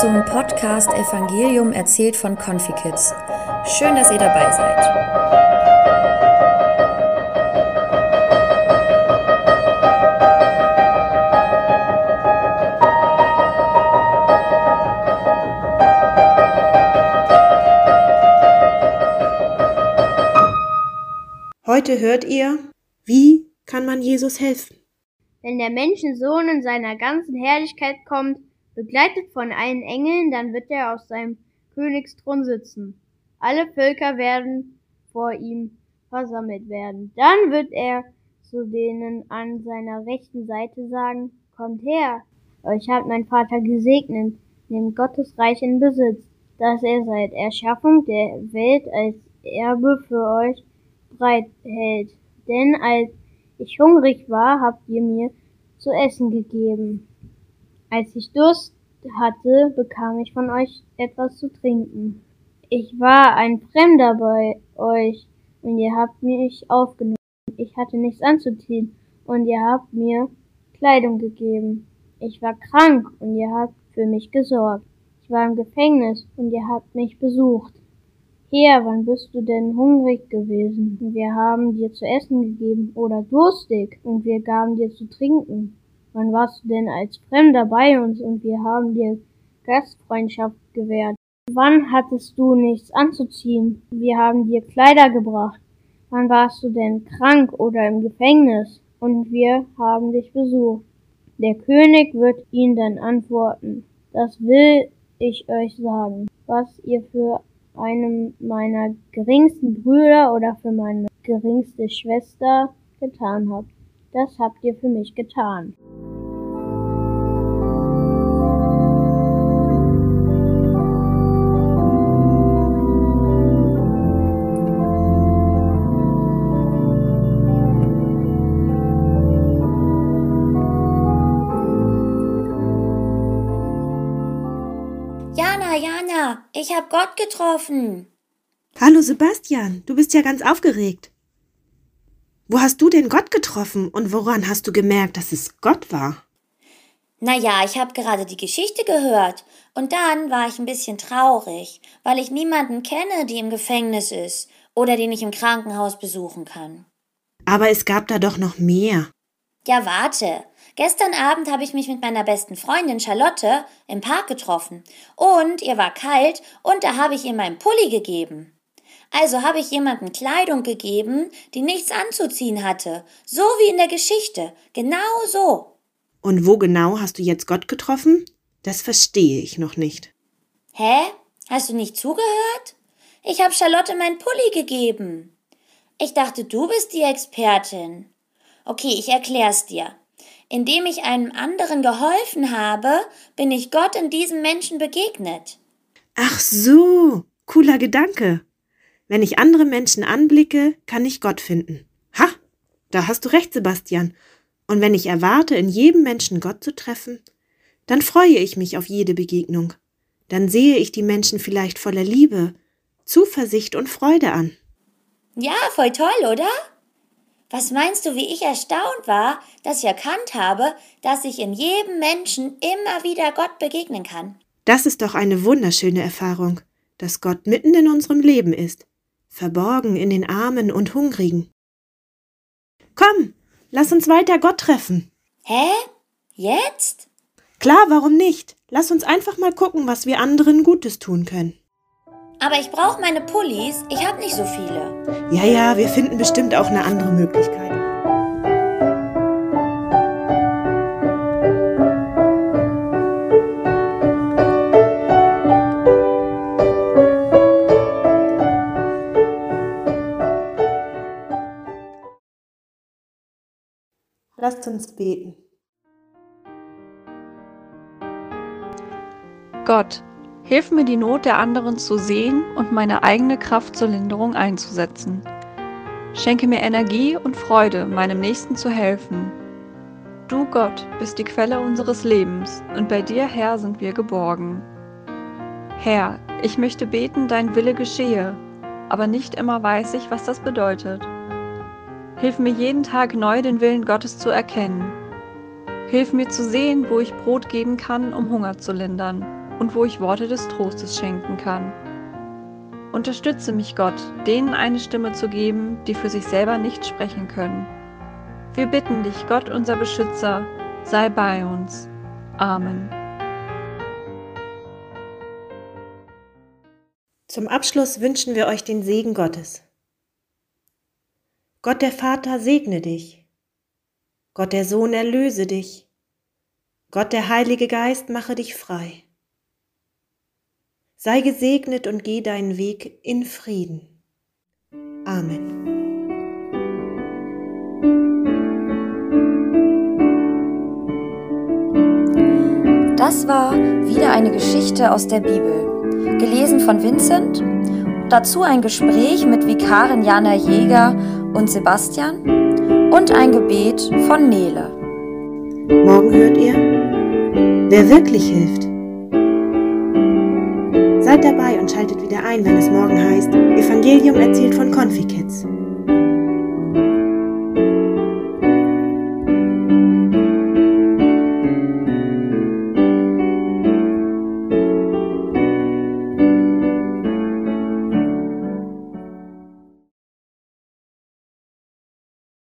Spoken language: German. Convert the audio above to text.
zum Podcast Evangelium erzählt von Confikids. Schön, dass ihr dabei seid. Heute hört ihr, wie kann man Jesus helfen? Wenn der Menschensohn in seiner ganzen Herrlichkeit kommt, begleitet von allen Engeln, dann wird er auf seinem Königsthron sitzen. Alle Völker werden vor ihm versammelt werden. Dann wird er zu denen an seiner rechten Seite sagen, kommt her, euch hat mein Vater gesegnet, nehmt Gottes Reich in Besitz, das er seit Erschaffung der Welt als Erbe für euch breit hält. Denn als ich hungrig war, habt ihr mir zu essen gegeben. Als ich Durst hatte, bekam ich von euch etwas zu trinken. Ich war ein Fremder bei euch und ihr habt mich aufgenommen. Ich hatte nichts anzuziehen und ihr habt mir Kleidung gegeben. Ich war krank und ihr habt für mich gesorgt. Ich war im Gefängnis und ihr habt mich besucht. Herr, wann bist du denn hungrig gewesen? Wir haben dir zu essen gegeben oder durstig und wir gaben dir zu trinken. Wann warst du denn als Fremder bei uns und wir haben dir Gastfreundschaft gewährt? Wann hattest du nichts anzuziehen? Wir haben dir Kleider gebracht. Wann warst du denn krank oder im Gefängnis? Und wir haben dich besucht. Der König wird ihn dann antworten. Das will ich euch sagen, was ihr für einem meiner geringsten Brüder oder für meine geringste Schwester getan habt. Das habt ihr für mich getan. Ich hab Gott getroffen. Hallo Sebastian, du bist ja ganz aufgeregt. Wo hast du denn Gott getroffen und woran hast du gemerkt, dass es Gott war? Naja, ich habe gerade die Geschichte gehört und dann war ich ein bisschen traurig, weil ich niemanden kenne, die im Gefängnis ist oder den ich im Krankenhaus besuchen kann. Aber es gab da doch noch mehr. Ja, warte. Gestern Abend habe ich mich mit meiner besten Freundin Charlotte im Park getroffen. Und ihr war kalt und da habe ich ihr meinen Pulli gegeben. Also habe ich jemandem Kleidung gegeben, die nichts anzuziehen hatte. So wie in der Geschichte. Genau so. Und wo genau hast du jetzt Gott getroffen? Das verstehe ich noch nicht. Hä? Hast du nicht zugehört? Ich habe Charlotte meinen Pulli gegeben. Ich dachte, du bist die Expertin. Okay, ich erklär's dir. Indem ich einem anderen geholfen habe, bin ich Gott in diesem Menschen begegnet. Ach so, cooler Gedanke. Wenn ich andere Menschen anblicke, kann ich Gott finden. Ha, da hast du recht, Sebastian. Und wenn ich erwarte, in jedem Menschen Gott zu treffen, dann freue ich mich auf jede Begegnung. Dann sehe ich die Menschen vielleicht voller Liebe, Zuversicht und Freude an. Ja, voll toll, oder? Was meinst du, wie ich erstaunt war, dass ich erkannt habe, dass ich in jedem Menschen immer wieder Gott begegnen kann? Das ist doch eine wunderschöne Erfahrung, dass Gott mitten in unserem Leben ist, verborgen in den Armen und Hungrigen. Komm, lass uns weiter Gott treffen. Hä? Jetzt? Klar, warum nicht? Lass uns einfach mal gucken, was wir anderen Gutes tun können. Aber ich brauche meine Pullis. Ich habe nicht so viele. Ja, ja, wir finden bestimmt auch eine andere Möglichkeit. Lasst uns beten. Gott, Hilf mir, die Not der anderen zu sehen und meine eigene Kraft zur Linderung einzusetzen. Schenke mir Energie und Freude, meinem Nächsten zu helfen. Du Gott bist die Quelle unseres Lebens und bei dir, Herr, sind wir geborgen. Herr, ich möchte beten, dein Wille geschehe, aber nicht immer weiß ich, was das bedeutet. Hilf mir jeden Tag neu den Willen Gottes zu erkennen. Hilf mir zu sehen, wo ich Brot geben kann, um Hunger zu lindern und wo ich Worte des Trostes schenken kann. Unterstütze mich, Gott, denen eine Stimme zu geben, die für sich selber nicht sprechen können. Wir bitten dich, Gott unser Beschützer, sei bei uns. Amen. Zum Abschluss wünschen wir euch den Segen Gottes. Gott der Vater segne dich. Gott der Sohn erlöse dich. Gott der Heilige Geist mache dich frei. Sei gesegnet und geh deinen Weg in Frieden. Amen. Das war wieder eine Geschichte aus der Bibel, gelesen von Vincent. Dazu ein Gespräch mit Vikarin Jana Jäger und Sebastian und ein Gebet von Nele. Morgen hört ihr, wer wirklich hilft. Seid dabei und schaltet wieder ein, wenn es morgen heißt, Evangelium erzählt von Confikids.